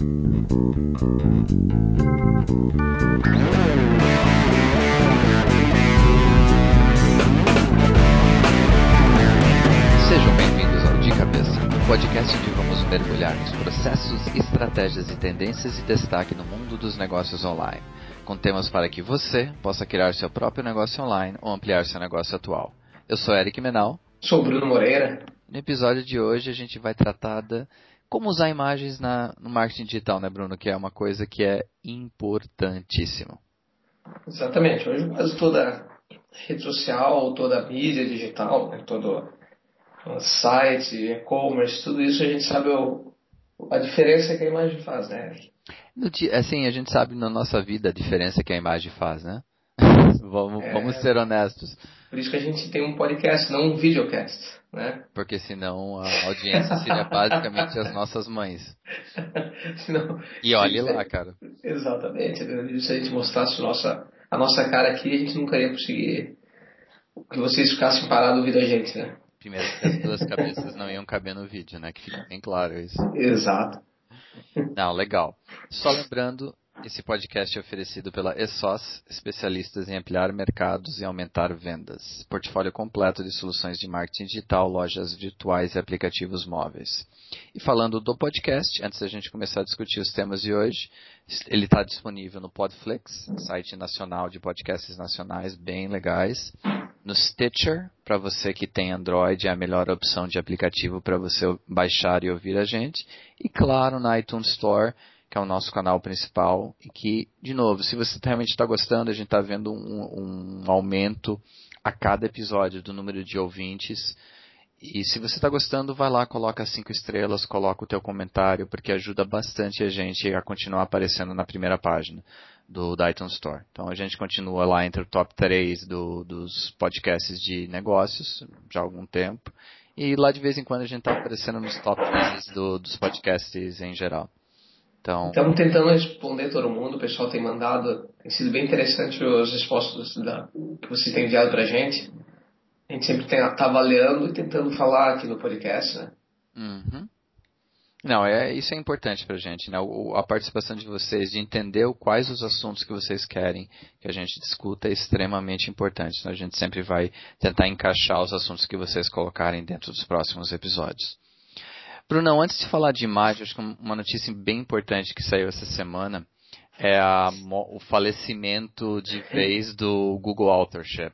Sejam bem-vindos ao De Cabeça, um podcast onde vamos mergulhar nos processos, estratégias e tendências de destaque no mundo dos negócios online, com temas para que você possa criar seu próprio negócio online ou ampliar seu negócio atual. Eu sou Eric Menal. Sou Bruno Moreira. No episódio de hoje a gente vai tratar de como usar imagens na, no marketing digital, né, Bruno? Que é uma coisa que é importantíssima. Exatamente. Hoje quase toda rede social, toda mídia digital, né, todo site, e-commerce, tudo isso a gente sabe o, a diferença que a imagem faz, né? Dia, assim, a gente sabe na nossa vida a diferença que a imagem faz, né? vamos, é, vamos ser honestos. Por isso que a gente tem um podcast, não um videocast, né? Porque senão a audiência seria basicamente as nossas mães. senão, e olhe lá, cara. Exatamente. Se a gente mostrasse nossa, a nossa cara aqui, a gente nunca ia conseguir que vocês ficassem parados ouvindo a gente, né? Primeiro as duas cabeças não iam caber no vídeo, né? Que fica bem claro isso. Exato. Não, legal. Só lembrando, esse podcast é oferecido pela ESOS, especialistas em ampliar mercados e aumentar vendas. Portfólio completo de soluções de marketing digital, lojas virtuais e aplicativos móveis. E falando do podcast, antes da gente começar a discutir os temas de hoje, ele está disponível no Podflix, site nacional de podcasts nacionais bem legais. No Stitcher, para você que tem Android, é a melhor opção de aplicativo para você baixar e ouvir a gente. E claro, na iTunes Store, que é o nosso canal principal, e que, de novo, se você realmente está gostando, a gente está vendo um, um, aumento a cada episódio do número de ouvintes. E se você está gostando, vai lá, coloca cinco estrelas, coloca o teu comentário, porque ajuda bastante a gente a continuar aparecendo na primeira página do, iTunes Store. Então a gente continua lá entre o top 3 do, dos podcasts de negócios já há algum tempo. E lá de vez em quando a gente está aparecendo nos top 3 do, dos podcasts em geral. Então... Estamos tentando responder todo mundo, o pessoal tem mandado, tem sido bem interessante as respostas da, que vocês têm enviado para a gente. A gente sempre está avaliando e tentando falar aqui no podcast, né? Uhum. Não, é, isso é importante para a gente, né? O, a participação de vocês, de entender quais os assuntos que vocês querem que a gente discuta é extremamente importante. Então a gente sempre vai tentar encaixar os assuntos que vocês colocarem dentro dos próximos episódios. Brunão, antes de falar de imagem, acho que uma notícia bem importante que saiu essa semana é a, o falecimento de vez do Google Authorship.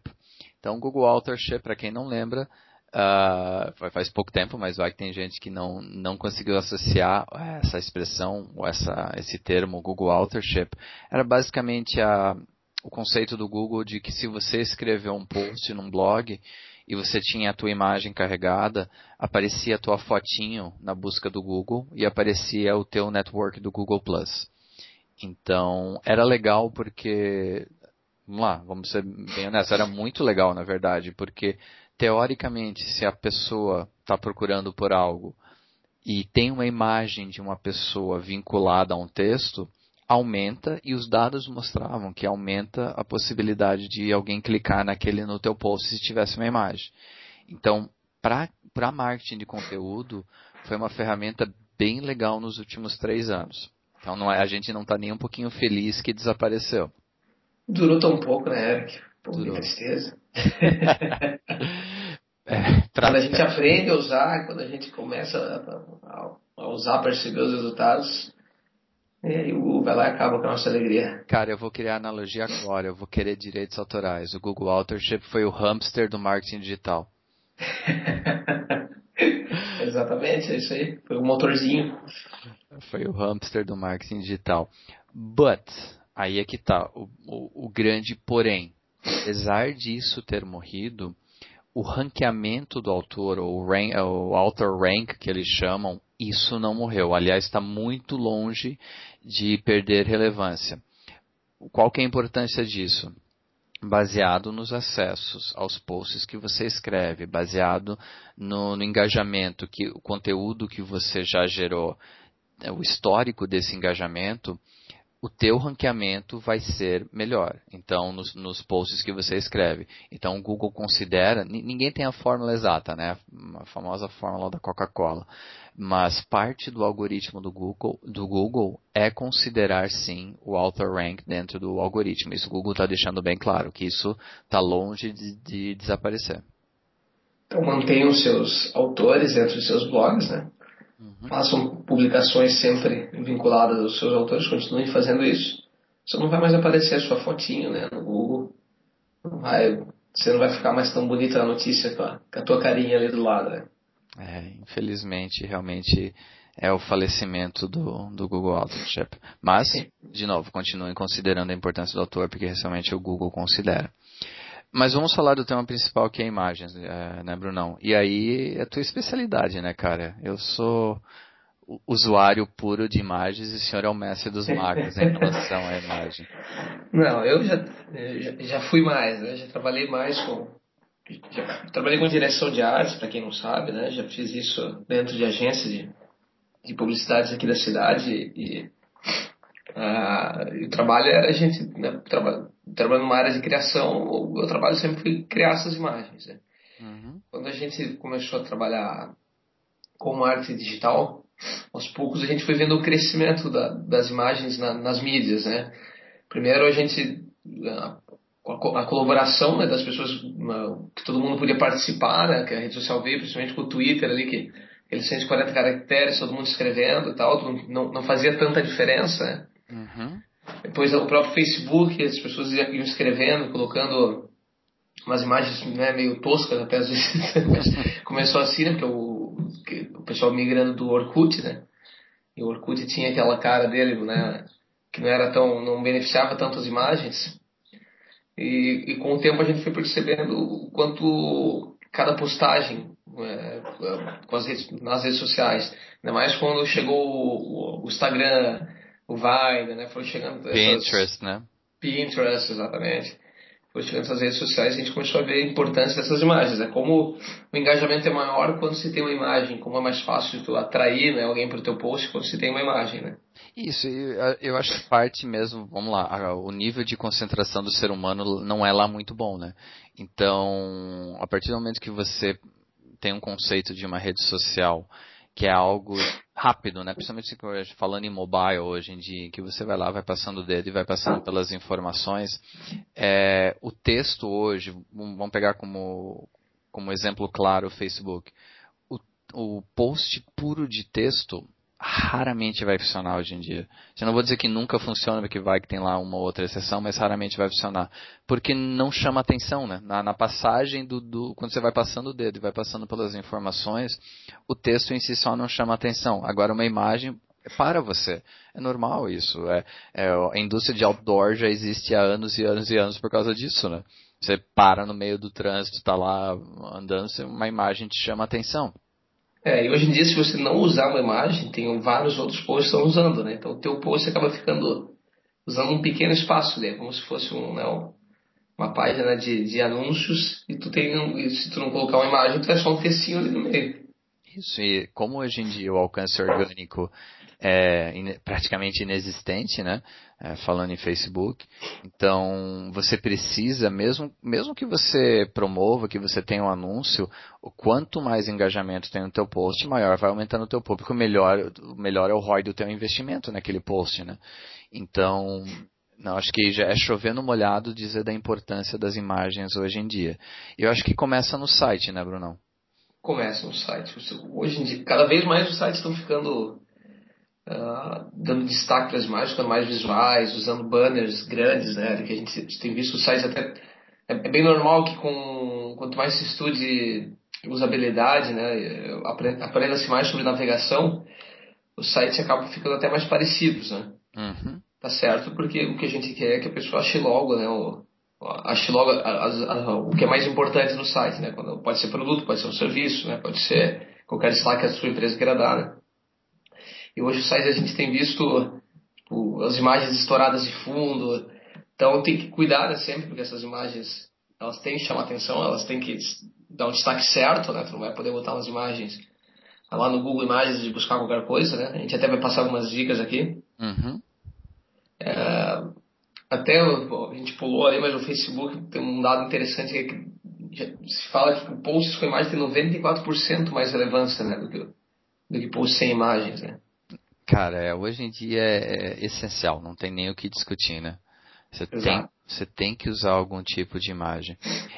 Então, o Google Authorship, para quem não lembra, uh, faz pouco tempo, mas vai que tem gente que não, não conseguiu associar essa expressão, ou essa, esse termo Google Authorship. Era basicamente a, o conceito do Google de que se você escreveu um post num blog e você tinha a tua imagem carregada, aparecia a tua fotinho na busca do Google e aparecia o teu network do Google Plus. Então, era legal porque, vamos lá, vamos ser bem honestos, era muito legal na verdade, porque teoricamente, se a pessoa está procurando por algo e tem uma imagem de uma pessoa vinculada a um texto, aumenta e os dados mostravam que aumenta a possibilidade de alguém clicar naquele no teu post se tivesse uma imagem. Então, para marketing de conteúdo, foi uma ferramenta bem legal nos últimos três anos. Então, não é, a gente não está nem um pouquinho feliz que desapareceu. Durou tão pouco, né, Eric? Pô, que tristeza. é, quando a gente aprende a usar, quando a gente começa a, a usar, perceber os resultados, e aí o Google vai lá e acaba com a nossa alegria. Cara, eu vou criar analogia agora, eu vou querer direitos autorais. O Google Authorship foi o hamster do marketing digital. Exatamente, é isso aí. Foi o motorzinho. Foi o hamster do marketing digital. But, aí é que tá, o, o, o grande porém. Apesar disso ter morrido, o ranqueamento do autor, ou o, rank, o author rank que eles chamam, isso não morreu. Aliás, está muito longe de perder relevância. Qual que é a importância disso? Baseado nos acessos aos posts que você escreve, baseado no, no engajamento, que o conteúdo que você já gerou, o histórico desse engajamento, o teu ranqueamento vai ser melhor. Então, nos, nos posts que você escreve. Então, o Google considera, ninguém tem a fórmula exata, né? A famosa fórmula da Coca-Cola. Mas parte do algoritmo do Google, do Google é considerar sim o author rank dentro do algoritmo. Isso o Google está deixando bem claro, que isso está longe de, de desaparecer. Então mantenham seus autores dentro dos seus blogs, né? Uhum. Façam publicações sempre vinculadas aos seus autores, continuem fazendo isso. Só não vai mais aparecer a sua fotinho né, no Google. Não vai, você não vai ficar mais tão bonita a notícia com a, com a tua carinha ali do lado. Né? É, infelizmente, realmente é o falecimento do, do Google Authorship. Mas, de novo, continuem considerando a importância do autor, porque realmente o Google considera. Mas vamos falar do tema principal que é imagens, é, né, Brunão? E aí é a tua especialidade, né, cara? Eu sou usuário puro de imagens e o senhor é o mestre dos magos em relação à imagem. Não, eu já, já, fui mais, né? Já trabalhei mais com. Já, trabalhei com direção de artes, para quem não sabe, né? Já fiz isso dentro de agências de, de publicidades aqui da cidade e. Uh, o trabalho era a gente né, traba, trabalhando numa área de criação, o meu trabalho sempre foi criar essas imagens. Né? Uhum. Quando a gente começou a trabalhar com arte digital, aos poucos a gente foi vendo o crescimento da, das imagens na, nas mídias, né? Primeiro a gente a, a colaboração né, das pessoas que todo mundo podia participar, né? Que a rede social veio, principalmente com o Twitter ali que aqueles 140 caracteres, todo mundo escrevendo e tal, não, não fazia tanta diferença, né? Uhum. Depois o próprio Facebook, as pessoas iam escrevendo, colocando umas imagens né, meio toscas até às vezes. Começou assim, né? Porque o, o pessoal migrando do Orkut, né? E o Orkut tinha aquela cara dele, né? Que não era tão, não beneficiava tanto as imagens. E, e com o tempo a gente foi percebendo o quanto cada postagem é, com as redes, nas redes sociais, ainda mais quando chegou o, o Instagram, o Vine, né? Foi chegando. Pinterest, essas, né? Pinterest, exatamente. Foi chegando essas redes sociais e a gente começou a ver a importância dessas imagens, né? Como o engajamento é maior quando se tem uma imagem, como é mais fácil tu atrair né, alguém para o teu post quando se tem uma imagem, né? Isso, eu acho que parte mesmo, vamos lá, o nível de concentração do ser humano não é lá muito bom, né? Então, a partir do momento que você tem um conceito de uma rede social que é algo rápido, né? Principalmente falando em mobile hoje em dia, que você vai lá, vai passando o dedo e vai passando pelas informações. É, o texto hoje, vamos pegar como, como exemplo claro o Facebook. O, o post puro de texto raramente vai funcionar hoje em dia. Eu não vou dizer que nunca funciona, porque vai que tem lá uma outra exceção, mas raramente vai funcionar. Porque não chama atenção, né? Na, na passagem do, do, Quando você vai passando o dedo e vai passando pelas informações, o texto em si só não chama atenção. Agora, uma imagem é para você. É normal isso. É, é, a indústria de outdoor já existe há anos e anos e anos por causa disso, né? Você para no meio do trânsito, está lá andando, uma imagem te chama atenção. É, e hoje em dia, se você não usar uma imagem, tem vários outros posts que estão usando, né? Então, o teu post acaba ficando usando um pequeno espaço, né? Como se fosse um, né, uma página de, de anúncios e tu tem, e se tu não colocar uma imagem, tu é só um textinho ali no meio. Isso, e como hoje em dia o alcance orgânico é in, praticamente inexistente, né? É, falando em Facebook. Então, você precisa, mesmo, mesmo que você promova, que você tenha um anúncio, o quanto mais engajamento tem no teu post, maior vai aumentando o teu público, melhor, melhor é o ROI do teu investimento naquele post, né? Então, não, acho que já é chovendo molhado dizer da importância das imagens hoje em dia. Eu acho que começa no site, né, Brunão? Começa no site. Hoje em dia, cada vez mais os sites estão ficando uh, dando destaque para as imagens, ficando mais visuais, usando banners grandes, né? Que a gente tem visto os sites até. É, é bem normal que com quanto mais se estude usabilidade, né? Aprenda-se mais sobre navegação, os sites acabam ficando até mais parecidos, né? Uhum. Tá certo, porque o que a gente quer é que a pessoa ache logo, né? O, ache logo a, a, a, o que é mais importante no site, né? Quando, pode ser produto, pode ser um serviço, né? Pode ser qualquer destaque que a sua empresa queira dar, né? E hoje o site a gente tem visto tipo, as imagens estouradas de fundo. Então tem que cuidar né, sempre, porque essas imagens elas têm que chamar atenção, elas têm que dar um destaque certo, né? Tu não vai poder botar umas imagens lá no Google Imagens de buscar qualquer coisa, né? A gente até vai passar algumas dicas aqui. Uhum. É, até a gente pulou ali, mas o Facebook tem um dado interessante que, é que se fala que posts com imagem tem 94% mais relevância né, do, que, do que posts sem imagens. Né? Cara, é, hoje em dia é, é, essencial, não tem nem o que discutir, né? Você tem, você tem que usar algum tipo de imagem.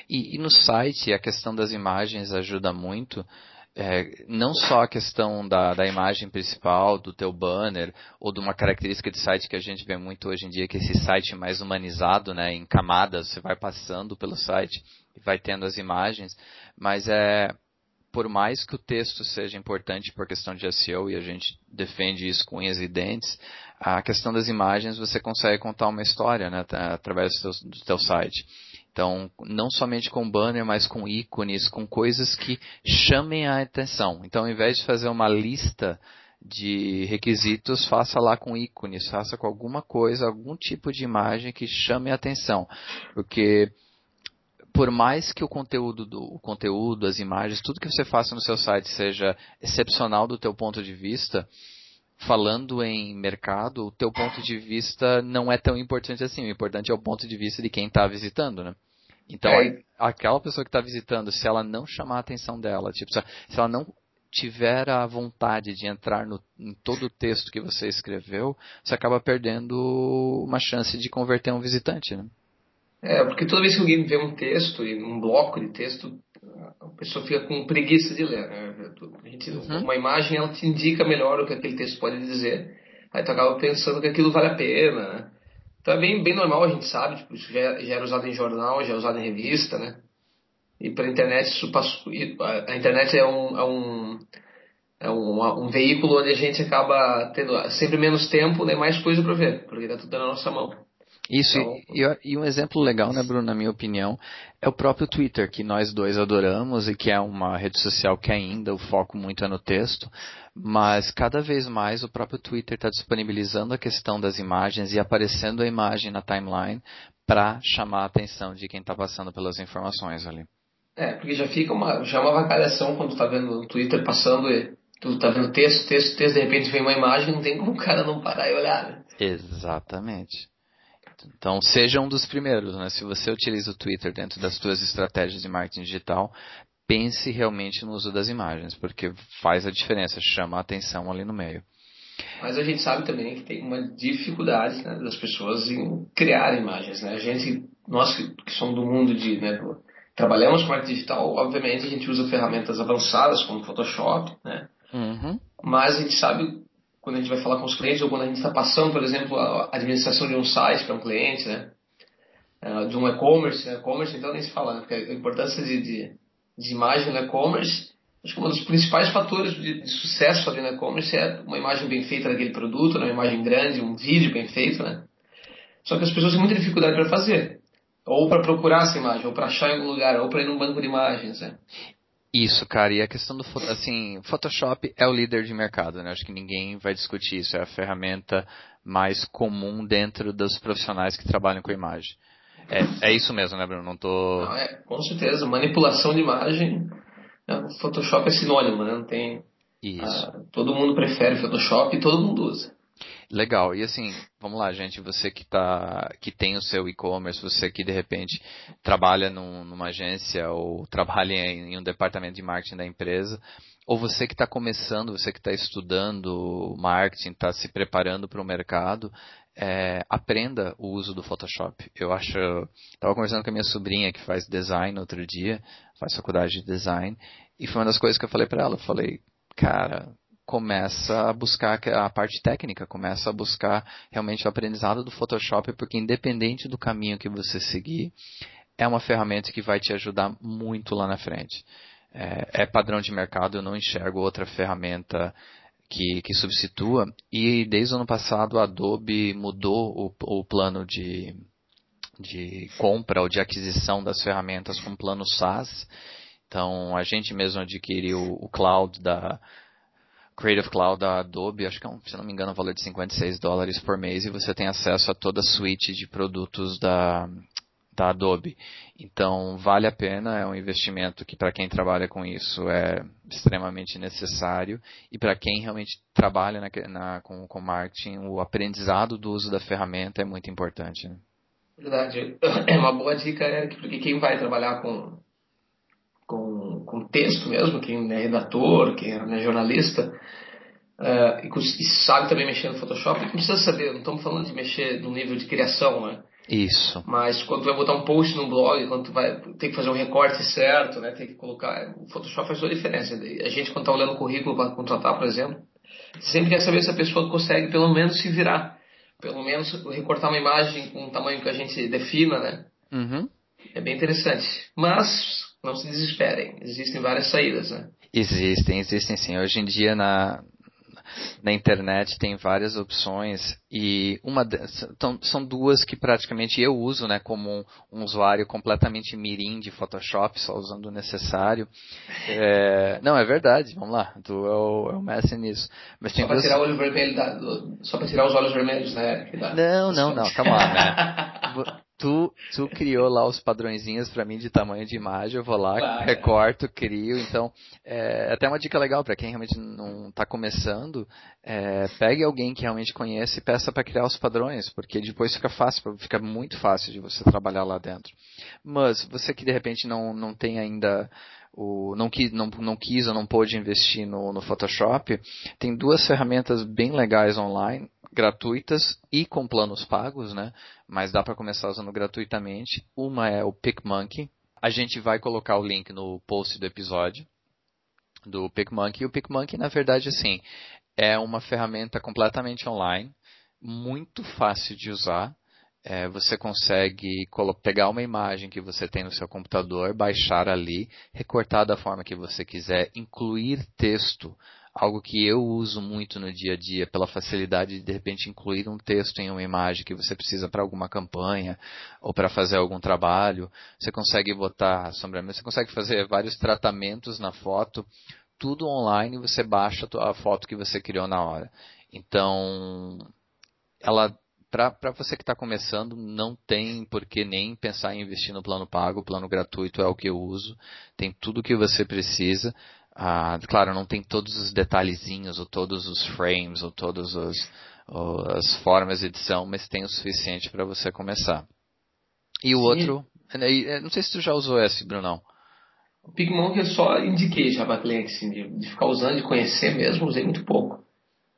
E, e no site, a questão das imagens ajuda muito. É, não só a questão da, da, imagem principal, do teu banner, ou de uma característica de site que a gente vê muito hoje em dia, que é esse site mais humanizado, né, em camadas, você vai passando pelo site e vai tendo as imagens, mas é, por mais que o texto seja importante por questão de SEO, e a gente defende isso com unhas e dentes, a questão das imagens você consegue contar uma história né, através do teu, do site. Então, não somente com banner, mas com ícones, com coisas que chamem a atenção. Então, ao invés de fazer uma lista de requisitos, faça lá com ícones, faça com alguma coisa, algum tipo de imagem que chame a atenção. Porque por mais que o conteúdo, do, o conteúdo, as imagens, tudo que você faça no seu site seja excepcional do teu ponto de vista, falando em mercado, o teu ponto de vista não é tão importante assim. O importante é o ponto de vista de quem está visitando, né? Então, é. aquela pessoa que está visitando, se ela não chamar a atenção dela, tipo, se ela não tiver a vontade de entrar no, em todo o texto que você escreveu, você acaba perdendo uma chance de converter um visitante, né? É, porque toda vez que alguém vê um texto, um bloco de texto, a pessoa fica com preguiça de ler. Né? Gente, uhum. Uma imagem ela te indica melhor o que aquele texto pode dizer, aí tu acaba pensando que aquilo vale a pena. Né? Então é bem, bem normal, a gente sabe, tipo, isso já, já era usado em jornal, já é usado em revista, né? E para internet isso passou, a internet é um, é um é um, um veículo onde a gente acaba tendo sempre menos tempo, né, mais coisa para ver, porque está tudo na nossa mão. Isso, então, e, e, um exemplo legal, né, Bruno, na minha opinião, é o próprio Twitter, que nós dois adoramos e que é uma rede social que ainda o foco muito é no texto, mas cada vez mais o próprio Twitter está disponibilizando a questão das imagens e aparecendo a imagem na timeline para chamar a atenção de quem está passando pelas informações ali. É, porque já fica uma, já uma vacalhação quando está vendo o Twitter passando e tu está vendo texto, texto, texto, de repente vem uma imagem, não tem como o cara não parar e olhar, né? Exatamente. Então, seja um dos primeiros, né? Se você utiliza o Twitter dentro das suas estratégias de marketing digital, pense realmente no uso das imagens, porque faz a diferença, chama a atenção ali no meio. Mas a gente sabe também que tem uma dificuldade né, das pessoas em criar imagens, né? A gente, nós que, que somos do mundo de, né, do, trabalhamos com marketing digital, obviamente a gente usa ferramentas avançadas como Photoshop, né? Uhum. Mas a gente sabe quando a gente vai falar com os clientes ou quando a gente está passando, por exemplo, a administração de um site para um cliente, né? Uh, de um e-commerce, né? e-commerce então nem se fala, né? porque a importância de, de, de imagem no e-commerce, acho que um dos principais fatores de, de sucesso ali no e-commerce é uma imagem bem feita daquele produto, né? uma imagem grande, um vídeo bem feito, né? Só que as pessoas têm muita dificuldade para fazer, ou para procurar essa imagem, ou para achar em algum lugar, ou para ir num banco de imagens, né? Isso, cara, e a questão do assim, Photoshop é o líder de mercado, né? Acho que ninguém vai discutir isso, é a ferramenta mais comum dentro dos profissionais que trabalham com imagem. É, é isso mesmo, né, Bruno? Não tô. Não, é, com certeza, manipulação de imagem, né? Photoshop é sinônimo, né? Não tem. Isso. Ah, todo mundo prefere Photoshop e todo mundo usa. Legal. E assim, vamos lá, gente, você que tá, que tem o seu e-commerce, você que de repente trabalha num, numa agência ou trabalha em, em um departamento de marketing da empresa, ou você que está começando, você que está estudando marketing, está se preparando para o mercado, é, aprenda o uso do Photoshop. Eu acho, estava conversando com a minha sobrinha que faz design outro dia, faz faculdade de design, e foi uma das coisas que eu falei para ela. Eu falei, cara, começa a buscar a parte técnica, começa a buscar realmente o aprendizado do Photoshop, porque independente do caminho que você seguir, é uma ferramenta que vai te ajudar muito lá na frente. É, é padrão de mercado, eu não enxergo outra ferramenta que, que, substitua. E desde o ano passado a Adobe mudou o, o plano de, de compra ou de aquisição das ferramentas com plano SaaS. Então a gente mesmo adquiriu o cloud da, Creative Cloud da Adobe, acho que é um, se não me engano, um valor de 56 dólares por mês e você tem acesso a toda a suite de produtos da, da Adobe. Então, vale a pena, é um investimento que para quem trabalha com isso é extremamente necessário e para quem realmente trabalha na, na, com, com marketing, o aprendizado do uso da ferramenta é muito importante. Né? Verdade. É uma boa dica, Eric, porque quem vai trabalhar com, com, com texto mesmo, quem é redator, quem é jornalista, uh, e, e, sabe também mexer no Photoshop, não precisa saber, não estamos falando de mexer no nível de criação, né? Isso. Mas quando tu vai botar um post no blog, quando tu vai ter que fazer um recorte certo, né, tem que colocar, o Photoshop faz toda a diferença. A gente quando está olhando o currículo para contratar, por exemplo, sempre quer saber se a pessoa consegue pelo menos se virar, pelo menos recortar uma imagem com um tamanho que a gente defina, né? Uhum. É bem interessante. Mas não se desesperem, existem várias saídas, né? Existem, existem sim. Hoje em dia na na internet tem várias opções e uma então, são duas que praticamente eu uso, né, como um, um, usuário completamente mirim de Photoshop, só usando o necessário. É, não, é verdade, vamos lá, tu é o, é o mestre nisso. Mas só para tirar o olho vermelho da, só para tirar os olhos vermelhos, né? Não, não, não, calma lá, né? tu, tu criou lá os padrõezinhos para mim de tamanho de imagem, eu vou lá, claro. recorto, crio. Então, é até uma dica legal para quem realmente não está começando, é, pegue alguém que realmente conhece e peça para criar os padrões, porque depois fica fácil, fica muito fácil de você trabalhar lá dentro. Mas você que de repente não, não tem ainda o, não, quis, não, não quis ou não pôde investir no, no Photoshop, tem duas ferramentas bem legais online gratuitas e com planos pagos, né? Mas dá para começar usando gratuitamente. Uma é o PicMonkey. A gente vai colocar o link no post do episódio do PicMonkey. O PicMonkey, na verdade, assim, é uma ferramenta completamente online, muito fácil de usar. É, você consegue pegar uma imagem que você tem no seu computador, baixar ali, recortar da forma que você quiser, incluir texto algo que eu uso muito no dia a dia pela facilidade de de repente incluir um texto em uma imagem que você precisa para alguma campanha ou para fazer algum trabalho. Você consegue botar sombreamento, você consegue fazer vários tratamentos na foto, tudo online, você baixa a foto que você criou na hora. Então, ela para você que está começando, não tem por que nem pensar em investir no plano pago. O plano gratuito é o que eu uso. Tem tudo o que você precisa. Ah, claro, não tem todos os detalhezinhos, ou todos os frames, ou todas as formas de edição, mas tem o suficiente para você começar. E o Sim. outro, eh, não sei se tu já usou esse, Brunão. O PicMonkey eu só indiquei já para cliente, assim, de, de, ficar usando, de conhecer mesmo, usei muito pouco.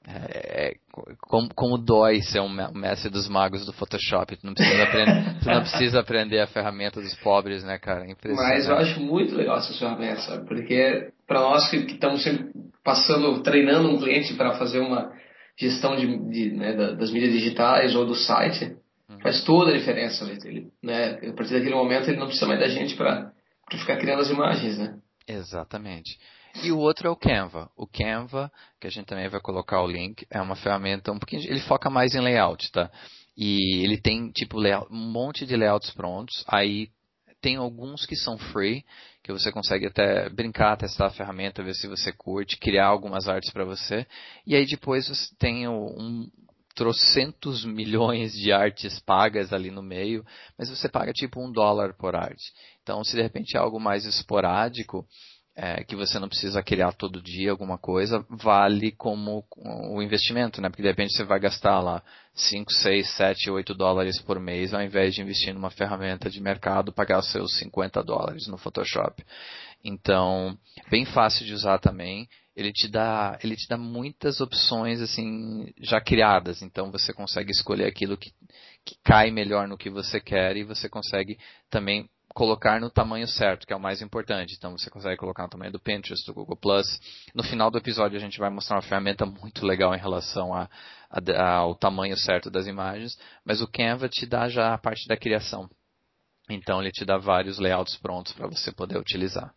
É, como, como dói ser um mestre dos magos do Photoshop. Tu não precisa aprender, tu não precisa aprender a ferramenta dos pobres, né, cara? Mas eu acho muito legal essas ferramentas, sabe? Porque para nós que, que, estamos sempre passando, treinando um cliente para fazer uma gestão de, de né, das mídias digitais ou do site, uhum. faz toda a diferença. Ele, né? A partir daquele momento ele não precisa mais da gente para ficar criando as imagens, né? Exatamente. E o outro é o Canva. O Canva, que a gente também vai colocar o link, é uma ferramenta um pouquinho. Ele foca mais em layout, tá? E ele tem tipo layout, um monte de layouts prontos. Aí tem alguns que são free, que você consegue até brincar, testar a ferramenta, ver se você curte, criar algumas artes para você. E aí depois você tem um, trocentos milhões de artes pagas ali no meio, mas você paga tipo um dólar por arte. Então, se de repente é algo mais esporádico, é, que você não precisa criar todo dia alguma coisa, vale como o investimento, né? Porque de repente você vai gastar lá 5, 6, 7, 8 dólares por mês, ao invés de investir numa ferramenta de mercado, pagar os seus 50 dólares no Photoshop. Então, bem fácil de usar também. Ele te dá, ele te dá muitas opções assim já criadas. Então você consegue escolher aquilo que, que cai melhor no que você quer e você consegue também colocar no tamanho certo, que é o mais importante. Então você consegue colocar no tamanho do Pinterest, do Google. No final do episódio a gente vai mostrar uma ferramenta muito legal em relação a, a, ao tamanho certo das imagens, mas o Canva te dá já a parte da criação. Então ele te dá vários layouts prontos para você poder utilizar.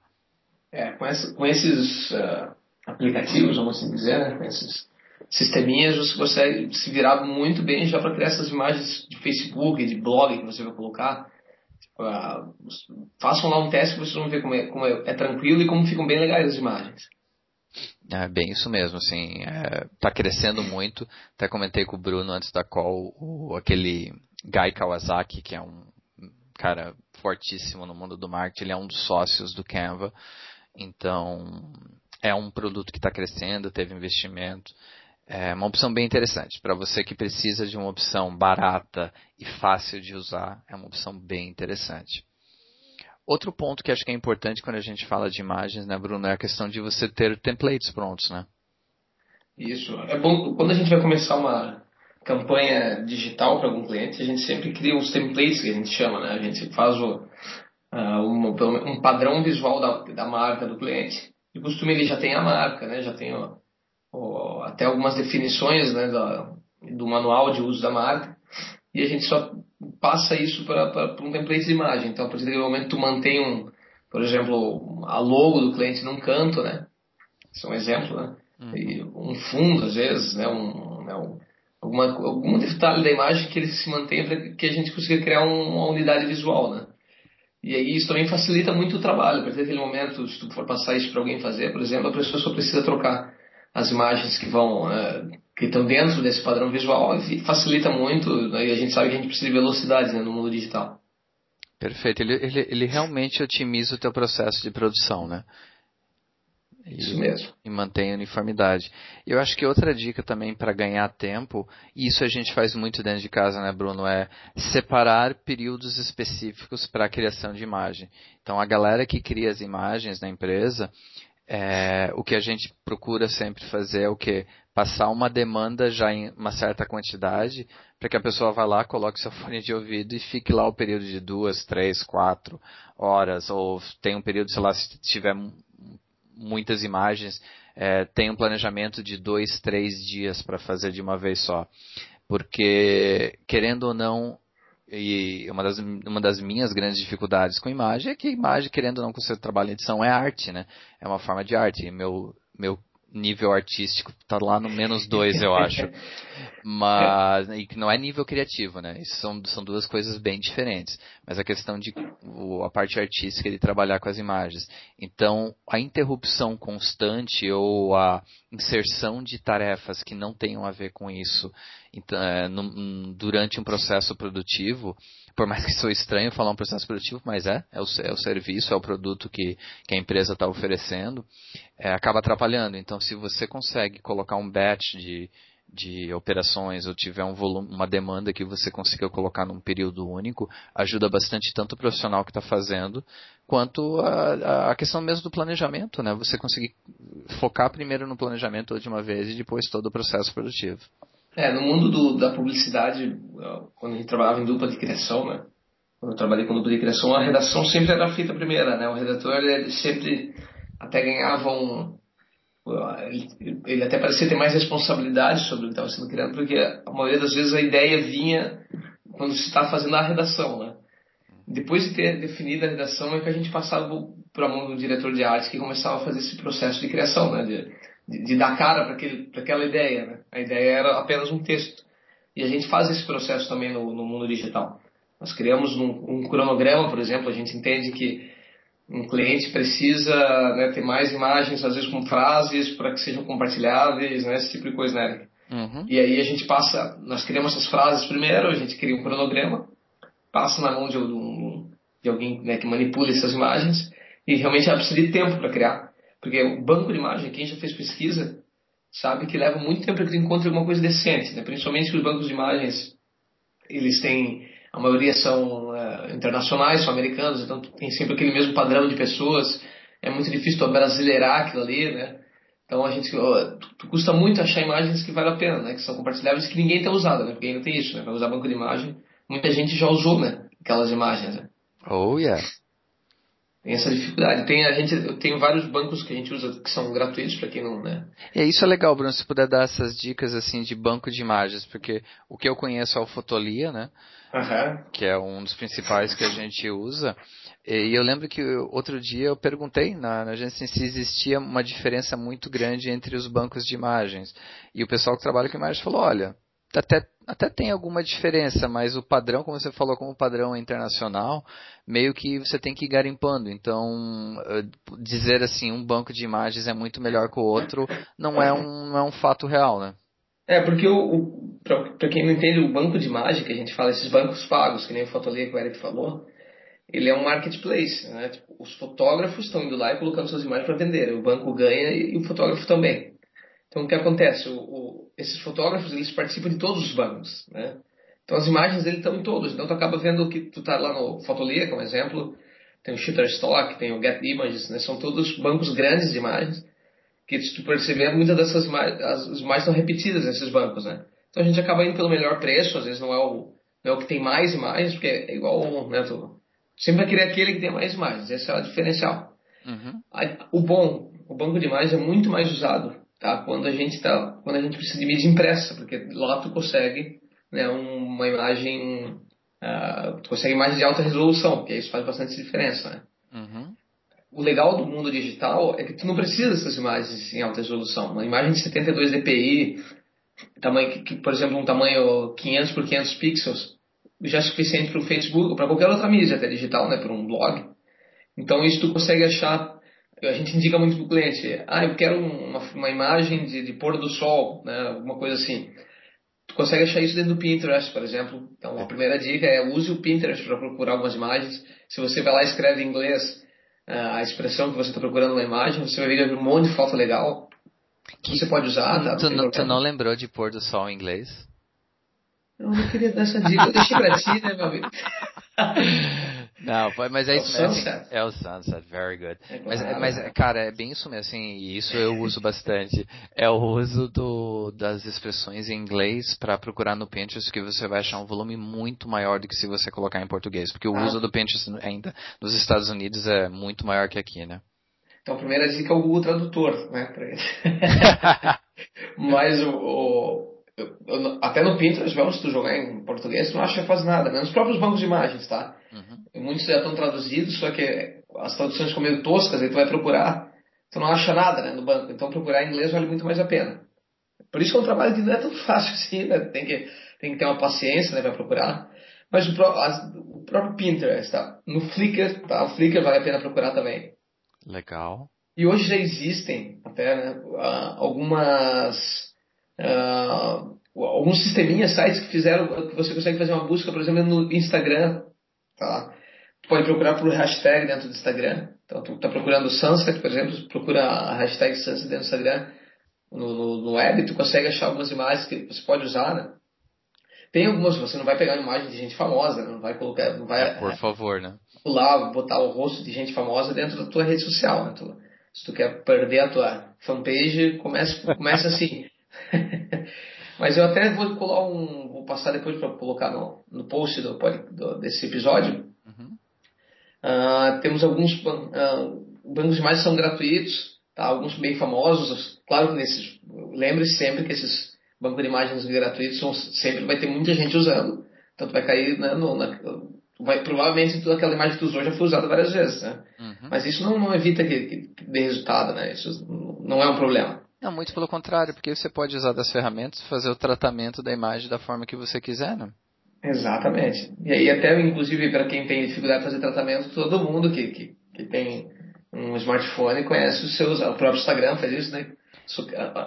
É, com, essa, com esses uh, aplicativos, vamos assim dizer, né, com esses sisteminhas, você consegue se virar muito bem já para criar essas imagens de Facebook, de blog que você vai colocar Uh, façam lá um teste que vocês vão ver como, é, como é, é, tranquilo e como ficam bem legais as imagens. É bem isso mesmo, assim, está é, crescendo muito. Até comentei com o Bruno antes da call, o, aquele Guy Kawasaki, que é um cara fortíssimo no mundo do marketing, ele é um dos sócios do Canva. Então, é um produto que está crescendo, teve investimento. É uma opção bem interessante. Para você que precisa de uma opção barata e fácil de usar, é uma opção bem interessante. Outro ponto que acho que é importante quando a gente fala de imagens, né, Bruno, é a questão de você ter templates prontos, né? Isso. É bom, quando a gente vai começar uma campanha digital para algum cliente, a gente sempre cria os templates que a gente chama, né? A gente faz o, uh, um, um, padrão visual da, da marca do cliente. De costume ele já tem a marca, né? Já tem o, até algumas definições né, do, do manual de uso da marca. E a gente só passa isso para um template de imagem. Então, a partir do momento que tu mantém um, por exemplo, a logo do cliente num canto, né? Isso é um exemplo, né? Uhum. E um fundo, às vezes, né? Um, né? um, alguma, algum detalhe da imagem que ele se mantenha para que a gente consiga criar um, uma unidade visual, né? E aí isso também facilita muito o trabalho. A partir daquele momento, se tu for passar isso para alguém fazer, por exemplo, a pessoa só precisa trocar as imagens que vão uh, que estão dentro desse padrão visual facilita muito. Né? E a gente sabe que a gente precisa de velocidade né, no mundo digital. Perfeito. Ele, ele, ele realmente otimiza o teu processo de produção, né? E, Isso mesmo. E mantém a uniformidade. Eu acho que outra dica também para ganhar tempo, e isso a gente faz muito dentro de casa, né, Bruno, é separar períodos específicos para a criação de imagem. Então, a galera que cria as imagens na empresa, é, o que a gente procura sempre fazer é o que? Passar uma demanda já em uma certa quantidade, para que a pessoa vá lá, coloque seu fone de ouvido e fique lá o período de duas, três, quatro horas, ou tem um período, sei lá, se tiver muitas imagens, é, tem um planejamento de dois, três dias para fazer de uma vez só. Porque, querendo ou não, e uma das, uma das minhas grandes dificuldades com imagem é que imagem, querendo ou não, com o seu trabalho em edição, é arte, né? É uma forma de arte. E meu, meu nível artístico está lá no menos dois, eu acho. Mas e não é nível criativo, né? Isso são, são duas coisas bem diferentes. Mas a questão de o, a parte artística de trabalhar com as imagens. Então, a interrupção constante ou a inserção de tarefas que não tenham a ver com isso então, é, no, durante um processo produtivo por mais que sou estranho falar um processo produtivo, mas é, é o, é o serviço, é o produto que, que a empresa está oferecendo, é, acaba atrapalhando. Então, se você consegue colocar um batch de, de operações ou tiver um volume, uma demanda que você consiga colocar num período único, ajuda bastante tanto o profissional que está fazendo, quanto a, a, questão mesmo do planejamento, né? Você conseguir focar primeiro no planejamento de uma vez e depois todo o processo produtivo. É, no mundo do, da publicidade, quando a gente trabalhava em dupla de criação, né? Quando eu trabalhei com dupla de criação, a redação sempre era feita primeira, né? O redator, ele sempre até ganhava um... Ele, ele até parecia ter mais responsabilidade sobre o que estava sendo criado, porque a maioria das vezes a ideia vinha quando se está fazendo a redação, né? Depois de ter definido a redação, é que a gente passava para a mão do diretor de arte que começava a fazer esse processo de criação, né? De, de, de dar cara para aquela ideia. Né? A ideia era apenas um texto. E a gente faz esse processo também no, no mundo digital. Nós criamos um, um, cronograma, por exemplo, a gente entende que um cliente precisa né, ter mais imagens, às vezes com frases, para que sejam compartilháveis, né, esse tipo de coisa, né? Uhum. E aí a gente passa, nós criamos essas frases primeiro, a gente cria um cronograma, passa na mão de, de alguém né, que manipula essas imagens, e realmente ela precisa de tempo para criar. Porque o banco de imagem, quem já fez pesquisa, sabe que leva muito tempo para que encontre alguma coisa decente, né? principalmente que os bancos de imagens, eles têm, a maioria são uh, internacionais, são americanos, então tem sempre aquele mesmo padrão de pessoas, é muito difícil tu brasileirar aquilo ali, né? Então a gente, tu, custa muito achar imagens que valem a pena, né? Que são compartilháveis que ninguém tem usado, né? Porque ainda tem isso, né? Para usar banco de imagem, muita gente já usou, né? Aquelas imagens, né? Oh, yeah. Tem essa dificuldade. Tem, a gente, tem vários bancos que a gente usa que são gratuitos para quem não, né? E isso é legal, Bruno, se puder dar essas dicas assim de banco de imagens, porque o que eu conheço é o Fotolia, né? Uhum. Que é um dos principais que a gente usa. E eu lembro que outro dia eu perguntei na, na agência se existia uma diferença muito grande entre os bancos de imagens. E o pessoal que trabalha com imagens falou, olha, até, até tem alguma diferença, mas o padrão, como você falou, como padrão internacional, meio que você tem que ir garimpando. Então, eh, dizer assim, um banco de imagens é muito melhor que o outro, não é um, não é um fato real, né? É, porque o, o para quem não entende, o banco de imagem que a gente fala, esses bancos pagos, que nem o Fotolia que o Eric falou, ele é um marketplace. Né? Tipo, os fotógrafos estão indo lá e colocando suas imagens para vender. O banco ganha e, e o fotógrafo também. Então o que acontece? O, o, esses fotógrafos eles participam de todos os bancos, né? Então as imagens dele estão em todos. Então tu acaba vendo que tu tá lá no Fotolia, como exemplo, tem o Shutterstock, tem o Get Images, né? São todos bancos grandes de imagens que se tu perceber muitas dessas imagens, as imagens são repetidas nesses bancos, né? Então a gente acaba indo pelo melhor preço, às vezes não é o, não é o que tem mais imagens, porque é igual, né? Tu sempre vai querer aquele que tem mais imagens, esse é o diferencial. Uhum. O bom, o banco de imagens é muito mais usado tá? quando, a gente tá, quando a gente precisa de mídia impressa, porque lá tu consegue né, uma imagem, uh, tu consegue imagens de alta resolução, porque isso faz bastante diferença. Né? Uhum. O legal do mundo digital é que tu não precisa dessas imagens em alta resolução. Uma imagem de 72 dpi, tamanho, que, por exemplo, um tamanho 500 por 500 pixels, já é suficiente para o Facebook ou para qualquer outra mídia, até digital, né, para um blog. Então isso tu consegue achar, a gente indica muito para o cliente, ah, eu quero uma, uma imagem de, de pôr do sol, né, alguma coisa assim. Tu consegue achar isso dentro do Pinterest, por exemplo. Então a primeira dica é use o Pinterest para procurar algumas imagens. Se você vai lá e escreve em inglês uh, a expressão que você está procurando na imagem, você vai ver um monte de foto legal que você pode usar. Tá? Tu, não, tu não lembrou de pôr do sol em inglês? Eu não queria dar essa dica, eu deixei pra ti, né, meu amigo? Não, mas é, é isso mesmo. Assim, é o sunset, very good. É mas, mas, cara, é bem isso mesmo, assim, e isso eu uso bastante. É o uso do, das expressões em inglês para procurar no Pinterest, que você vai achar um volume muito maior do que se você colocar em português. Porque o ah. uso do Pinterest ainda nos Estados Unidos é muito maior que aqui, né? Então a primeira dica é o Google Tradutor, né, pra ele. mas o, o eu, eu, até no Pinterest, mesmo se tu jogar em português, tu não acha quase nada, né? Nos próprios bancos de imagens, tá? Muitos já estão traduzidos, só que as traduções ficam meio toscas, aí tu vai procurar, tu não acha nada né, no banco. Então procurar em inglês vale muito mais a pena. Por isso que é um trabalho que não é tão fácil assim, né? Tem que, tem que ter uma paciência, né, para procurar. Mas o, as, o, próprio Pinterest, tá? No Flickr, tá? O Flickr vale a pena procurar também. Legal. E hoje já existem até né, algumas uh, alguns sisteminhas, sites que fizeram que você consegue fazer uma busca, por exemplo, no Instagram, tá? Pode procurar por hashtag dentro do Instagram. Então, tu está procurando Sunset, por exemplo, procura a hashtag Sunset dentro do Instagram. No, no, no, web, tu consegue achar algumas imagens que você pode usar, né? Tem algumas, você não vai pegar uma imagem de gente famosa, não vai colocar, não vai... É, por favor, né? Pular, botar o rosto de gente famosa dentro da tua rede social, né? Tu, se tu quer perder a tua fanpage, começa, começa assim. Mas eu até vou colar um. Vou passar depois para colocar no, no post do, do, desse episódio. Uh, temos alguns uh, bancos de imagens são gratuitos, tá? alguns bem famosos. Claro que nesses. Lembre-se sempre que esses bancos de imagens gratuitos são, sempre vai ter muita gente usando. Então tu vai cair né, no, na, vai, provavelmente toda aquela imagem que tu usou já foi usada várias vezes, né? Uhum. Mas isso não, não evita que, que, que dê resultado, né? Isso não é um problema. Não, muito pelo contrário, porque você pode usar das ferramentas fazer o tratamento da imagem da forma que você quiser, né? Exatamente. E aí até, inclusive, para quem tem dificuldade de fazer tratamento, todo mundo que, que, que tem um smartphone conhece os seus, o próprio Instagram faz isso, né?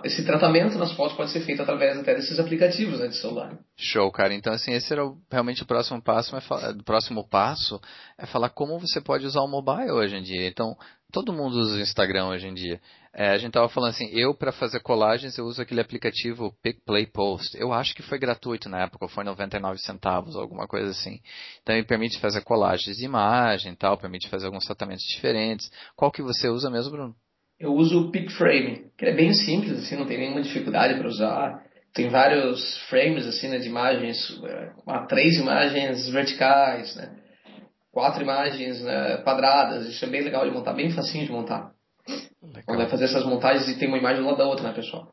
Esse tratamento nas fotos pode ser feito através até desses aplicativos né, de celular. Show, cara. Então, assim, esse era o, realmente o próximo passo. É o próximo passo é falar como você pode usar o mobile hoje em dia. Então, todo mundo usa o Instagram hoje em dia. É, a gente tava falando assim, eu para fazer colagens eu uso aquele aplicativo Pick Play Post. Eu acho que foi gratuito na época, foi 99 centavos, alguma coisa assim. Então ele permite fazer colagens de imagem, tal, permite fazer alguns tratamentos diferentes. Qual que você usa mesmo, Bruno? Eu uso o Pick Frame, que é bem simples, assim, não tem nenhuma dificuldade para usar. Tem vários frames assim, né, de imagens, uh, três imagens verticais, né, quatro imagens né, quadradas. Isso é bem legal de montar, bem facinho de montar. Legal. vai fazer essas montagens e tem uma imagem lá da outra, né, pessoal?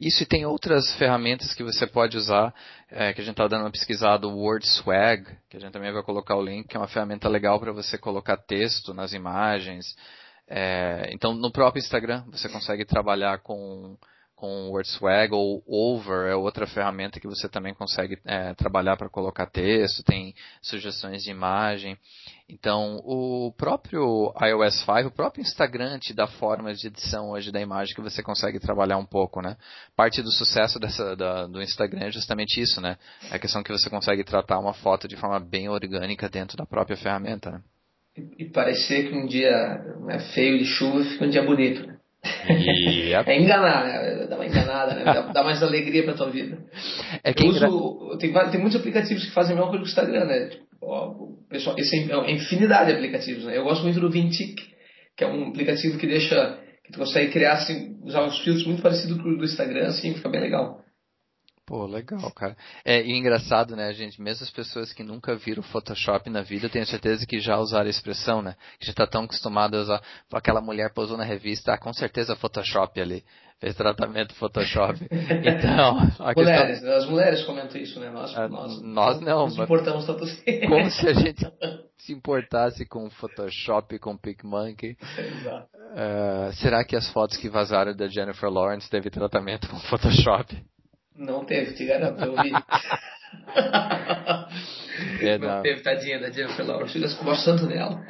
Isso e tem outras ferramentas que você pode usar, é, que a gente está dando uma pesquisada, o Word Swag, que a gente também vai colocar o link, que é uma ferramenta legal para você colocar texto nas imagens, é, então, no próprio Instagram, você consegue trabalhar com, com WordSwag ou Over, é outra ferramenta que você também consegue é, trabalhar para colocar texto, tem sugestões de imagem. Então, o próprio iOS 5, o próprio Instagram te dá formas de edição hoje da imagem que você consegue trabalhar um pouco, né? Parte do sucesso dessa, da, do Instagram é justamente isso, né? É a questão que você consegue tratar uma foto de forma bem orgânica dentro da própria ferramenta, né? E parecer que um dia é feio de chuva fica um dia bonito. Né? Yep. É enganar, né? Dá uma enganada, né? Dá, dá mais alegria pra tua vida. É que eu uso, tem, tem muitos aplicativos que fazem a mesma coisa que o Instagram, né? Tipo, ó, pessoal, esse é, é uma infinidade de aplicativos, né? Eu gosto muito do Vintic, que é um aplicativo que deixa que tu consegue criar assim, usar os filtros muito parecidos com o do Instagram, assim, fica bem legal. Pô, legal, cara. É e engraçado, né, gente? Mesmo as pessoas que nunca viram Photoshop na vida, tenho certeza que já usaram a expressão, né? Que já tá tão acostumado a usar. Aquela mulher posou na revista, ah, com certeza Photoshop ali. Fez tratamento Photoshop. Então, a mulheres, questão... as mulheres comentam isso, né? Nós, ah, nós, nós não. Nos importamos tanto assim. Como se a gente se importasse com Photoshop, com PicMonkey. Exato. Uh, será que as fotos que vazaram da Jennifer Lawrence teve tratamento com Photoshop? Não teve, te garanto, eu vi. é, não. não teve, tadinha da Jennifer Lawrence. Eu gosto tanto dela.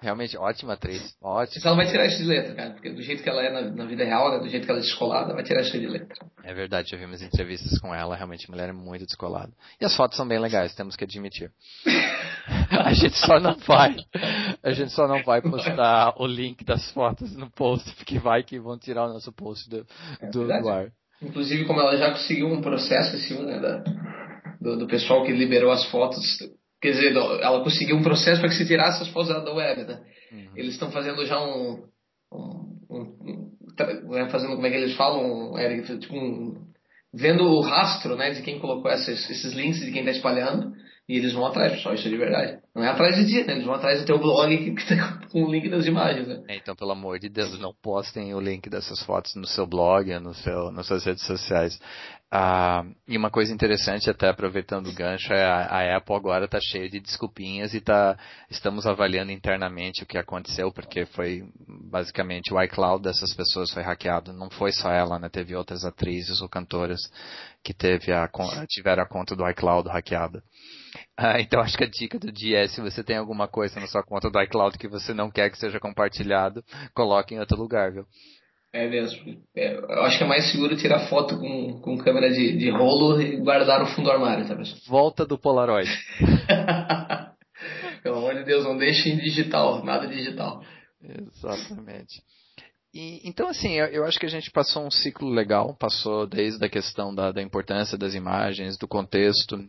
Realmente, ótima atriz. Ótima. Ela vai tirar isso de letra, cara. Porque do jeito que ela é na, na vida real, né, do jeito que ela é descolada, vai tirar isso de letra. É verdade, já vi umas entrevistas com ela. Realmente, a mulher é muito descolada. E as fotos são bem legais, temos que admitir. a gente só não vai. A gente só não vai postar o link das fotos no post, porque vai que vão tirar o nosso post do, é do ar. Inclusive, como ela já conseguiu um processo, esse um, né, da, do, do, pessoal que liberou as fotos, quer dizer, ela conseguiu um processo para que se tirasse as fotos da web, né? Uhum. Eles estão fazendo já um, um, um, um, né, fazendo, como é que eles falam, Eric, tipo um, vendo o rastro, né, de quem colocou esses, esses links, de quem está espalhando, e eles vão atrás, pessoal, isso é de verdade. Não é atrás de ti, né? Eles vão atrás do teu blog que, que tá com o link das imagens, né? É, então, pelo amor de Deus, não postem o link dessas fotos no seu blog, no seu, nas suas redes sociais. Ah, e uma coisa interessante, até aproveitando o gancho, é a, a Apple agora está cheia de desculpinhas e tá, estamos avaliando internamente o que aconteceu, porque foi basicamente o iCloud dessas pessoas foi hackeado. Não foi só ela, né? Teve outras atrizes ou cantoras que teve a, tiveram a conta do iCloud hackeada. Ah, então acho que a dica do dia é se você tem alguma coisa na sua conta do iCloud que você não quer que seja compartilhado, coloque em outro lugar, viu? É mesmo. É, eu acho que é mais seguro tirar foto com, com câmera de, de rolo e guardar no fundo do armário, tá pessoal? Volta do Polaroid. Pelo amor de Deus, não deixe em digital, nada digital. Exatamente. E, então, assim, eu, eu, acho que a gente passou um ciclo legal, passou desde a questão da, da importância das imagens, do contexto,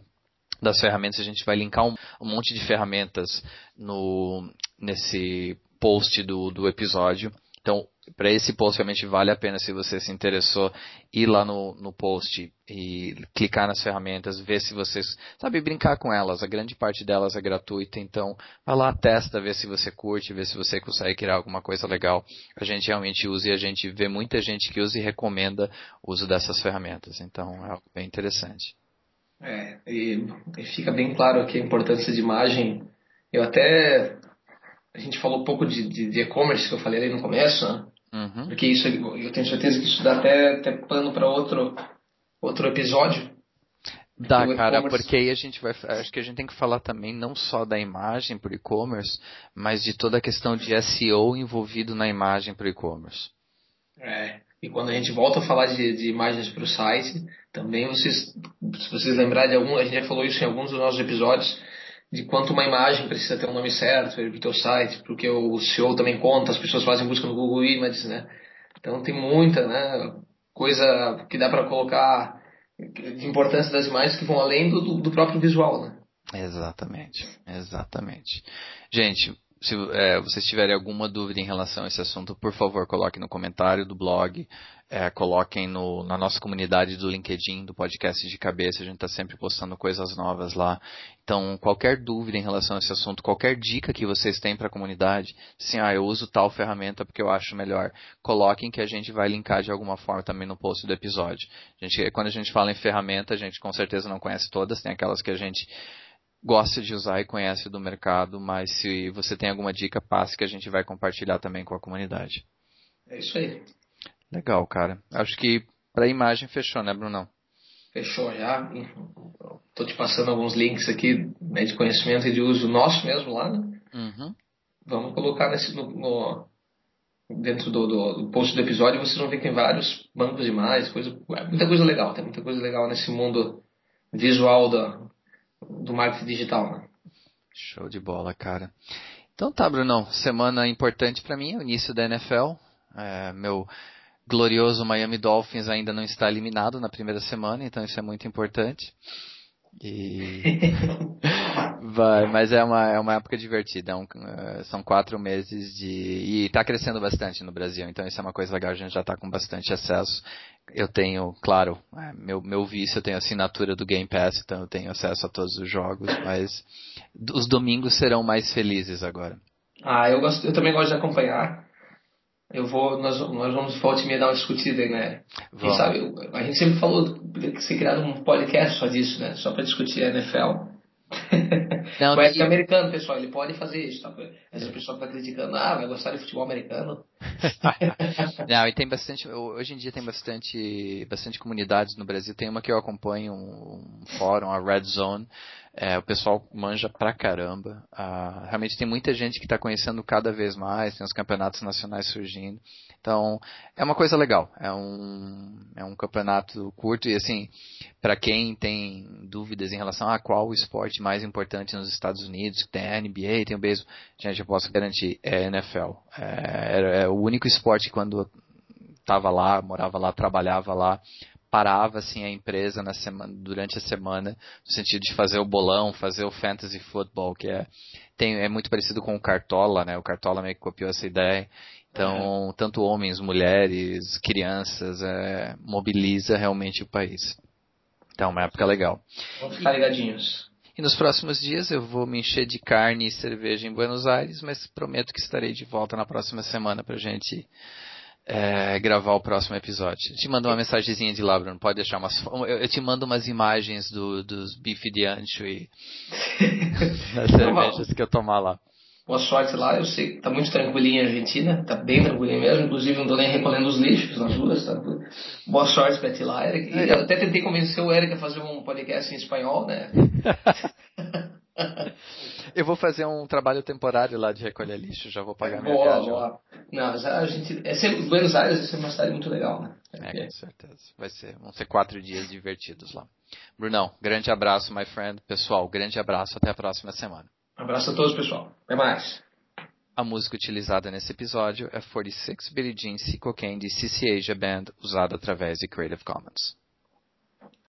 das ferramentas, a gente vai linkar um, um monte de ferramentas no, nesse post do, do episódio. Então, para esse post realmente vale a pena se você se interessou ir lá no, no post e clicar nas ferramentas, ver se vocês sabe brincar com elas. A grande parte delas é gratuita, então vai lá, testa, vê se você curte, vê se você consegue criar alguma coisa legal. A gente realmente usa e a gente vê muita gente que usa e recomenda o uso dessas ferramentas. Então é algo bem interessante. É, e, e fica bem claro aqui a importância de imagem. Eu até. A gente falou um pouco de e-commerce que eu falei ali no começo, né? Uhum. Porque isso, eu tenho certeza que isso dá até, até pano para outro, outro episódio. Dá, cara, porque aí a gente vai. Acho que a gente tem que falar também não só da imagem para o e-commerce, mas de toda a questão de SEO envolvido na imagem para o e-commerce. É. E quando a gente volta a falar de, de imagens para o site, também vocês, se vocês lembrarem de algum, a gente já falou isso em alguns dos nossos episódios, de quanto uma imagem precisa ter um nome certo para o teu site, porque o SEO também conta, as pessoas fazem busca no Google Images, né? Então tem muita, né, coisa que dá para colocar de importância das imagens que vão além do, do próprio visual, né? Exatamente, exatamente. Gente, se é, vocês tiverem alguma dúvida em relação a esse assunto, por favor, coloquem no comentário do blog, é, coloquem no, na nossa comunidade do LinkedIn, do podcast de cabeça, a gente está sempre postando coisas novas lá. Então, qualquer dúvida em relação a esse assunto, qualquer dica que vocês têm para a comunidade, assim, ah, eu uso tal ferramenta porque eu acho melhor, coloquem que a gente vai linkar de alguma forma também no post do episódio. A gente, quando a gente fala em ferramenta, a gente com certeza não conhece todas, tem aquelas que a gente gosta de usar e conhece do mercado, mas se você tem alguma dica, passe que a gente vai compartilhar também com a comunidade. É isso aí. Legal, cara. Acho que para a imagem fechou, né, Brunão? Fechou já. Estou te passando alguns links aqui né, de conhecimento e de uso nosso mesmo lá, né? Uhum. Vamos colocar nesse, no, no dentro do, do, do, post do episódio, vocês vão ver que tem vários bancos de imagens, coisa, muita coisa legal, tem muita coisa legal nesse mundo visual da, do marketing digital. Né? Show de bola, cara. Então tá, Brunão. Semana importante para mim, o início da NFL. É, meu glorioso Miami Dolphins ainda não está eliminado na primeira semana, então isso é muito importante. E vai, mas é uma, é uma época divertida. É um, uh, são quatro meses de e está crescendo bastante no Brasil. Então isso é uma coisa legal. A gente já está com bastante acesso. Eu tenho, claro, é, meu meu vício. Eu tenho assinatura do Game Pass, então eu tenho acesso a todos os jogos. Mas os domingos serão mais felizes agora. Ah, eu gosto. Eu também gosto de acompanhar. Eu vou, nós, nós vamos volta e meia dar uma discutida aí, né? Quem sabe, a gente sempre falou que ser criado um podcast só disso, né? Só para discutir a NFL. Não, o que... americano, pessoal, ele pode fazer isso, tá? Essa pessoa tá criticando, ah, vai gostar de futebol americano. Não, e tem bastante, hoje em dia tem bastante, bastante comunidades no Brasil. Tem uma que eu acompanho, um fórum, a Red Zone, é, o pessoal manja pra caramba. Ah, realmente tem muita gente que está conhecendo cada vez mais, tem os campeonatos nacionais surgindo. Então, é uma coisa legal. É um, é um campeonato curto e assim, para quem tem dúvidas em relação a qual o esporte mais importante nos Estados Unidos, tem a NBA, tem o beisebol, gente, eu posso garantir, é a NFL. É, é o único esporte que quando estava lá, morava lá, trabalhava lá, parava assim a empresa na semana, durante a semana, no sentido de fazer o bolão, fazer o fantasy football, que é tem, é muito parecido com o Cartola, né? O Cartola meio que copiou essa ideia. Então, é. tanto homens, mulheres, crianças, é, mobiliza realmente o país. Então, é uma época legal. Vamos ficar ligadinhos. E nos próximos dias eu vou me encher de carne e cerveja em Buenos Aires, mas prometo que estarei de volta na próxima semana pra gente é, gravar o próximo episódio. Eu te mando uma mensagenzinha de lá, Bruno. Pode deixar umas. Eu te mando umas imagens do, dos bife de ancho e das cervejas que eu tomar lá. Boa sorte lá, eu sei que tá muito tranquilinha a Argentina, tá bem tranquilinha mesmo, inclusive não tô nem recolhendo os lixos nas ruas, tá? Boa sorte pra ti lá, Eric. E eu até tentei convencer o Eric a fazer um podcast em espanhol, né? Eu vou fazer um trabalho temporário lá de recolher lixo, já vou pagar minha boa, viagem. Boa. Não, a gente, é sempre, Buenos Aires é uma cidade muito legal, né? É, com certeza. Vai ser, vão ser quatro dias divertidos lá. Brunão, grande abraço, my friend. Pessoal, grande abraço. Até a próxima semana. Um abraço a todos, pessoal. Até mais. A música utilizada nesse episódio é 46 Billie Jean C. Cocaine de CC Asia Band, usada através de Creative Commons.